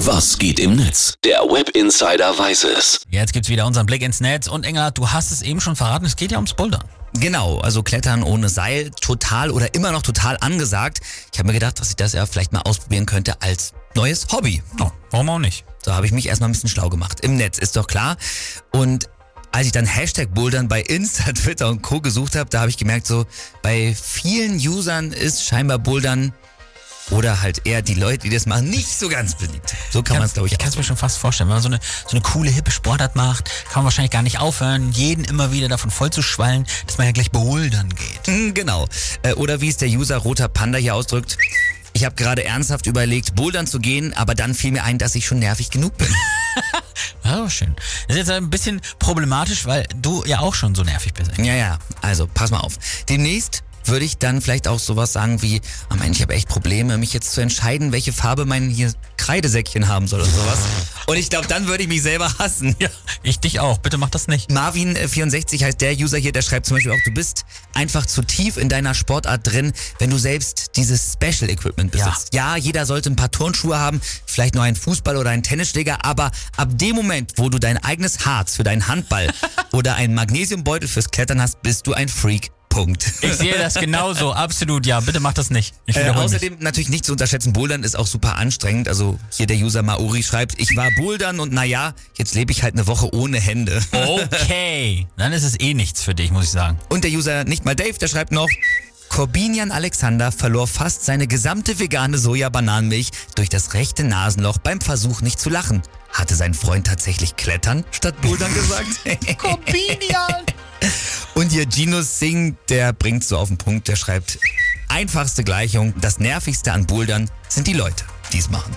Was geht im Netz? Der Web Insider weiß es. Jetzt gibt's wieder unseren Blick ins Netz und Engelhardt, du hast es eben schon verraten, es geht ja ums Bouldern. Genau, also Klettern ohne Seil, total oder immer noch total angesagt. Ich habe mir gedacht, dass ich das ja vielleicht mal ausprobieren könnte als neues Hobby. Oh, warum auch nicht? So habe ich mich erstmal ein bisschen schlau gemacht. Im Netz, ist doch klar. Und als ich dann Hashtag Bouldern bei Insta, Twitter und Co. gesucht habe, da habe ich gemerkt, so bei vielen Usern ist scheinbar Bouldern oder halt eher die Leute, die das machen, nicht so ganz beliebt. So kann man es, glaube ich, Ich kann es mir schon fast vorstellen. Wenn man so eine, so eine coole, hippe Sportart macht, kann man wahrscheinlich gar nicht aufhören, jeden immer wieder davon voll zu schwallen, dass man ja gleich bouldern geht. Mm, Genau. Äh, Oder wie es der User Roter Panda hier ausdrückt. Ich habe gerade ernsthaft überlegt, bouldern zu gehen, aber dann fiel mir ein, dass ich schon nervig genug bin. Ja, schön. Das ist jetzt ein bisschen problematisch, weil du ja auch schon so nervig bist. Ja, ja, also pass mal auf. Demnächst würde ich dann vielleicht auch sowas sagen wie, oh Mann, ich habe echt Probleme, mich jetzt zu entscheiden, welche Farbe mein hier Kreidesäckchen haben soll oder sowas. Und ich glaube, dann würde ich mich selber hassen. Ja, ich dich auch. Bitte mach das nicht. Marvin64 heißt der User hier, der schreibt zum Beispiel auch, du bist einfach zu tief in deiner Sportart drin, wenn du selbst dieses Special Equipment besitzt. Ja. jeder sollte ein paar Turnschuhe haben, vielleicht nur einen Fußball oder einen Tennisschläger, aber ab dem Moment, wo du dein eigenes Harz für deinen Handball oder einen Magnesiumbeutel fürs Klettern hast, bist du ein Freak. Punkt. Ich sehe das genauso. Absolut, ja. Bitte mach das nicht. Ich Äh, wiederhole mich. außerdem natürlich nicht zu unterschätzen, Bouldern ist auch super anstrengend. Also hier der User Maori schreibt, ich war Bouldern und naja, jetzt lebe ich halt eine Woche ohne Hände. Okay, dann ist es eh nichts für dich, muss ich sagen. Und der User nicht mal Dave, der schreibt noch, Corbinian Alexander verlor fast seine gesamte vegane Soja-Bananenmilch durch das rechte Nasenloch beim Versuch nicht zu lachen. Hatte sein Freund tatsächlich Klettern statt Bouldern gesagt? Corbinian! Und hier Gino Singh, der bringt so auf den Punkt, der schreibt, einfachste Gleichung, das nervigste an Bouldern sind die Leute, die es machen.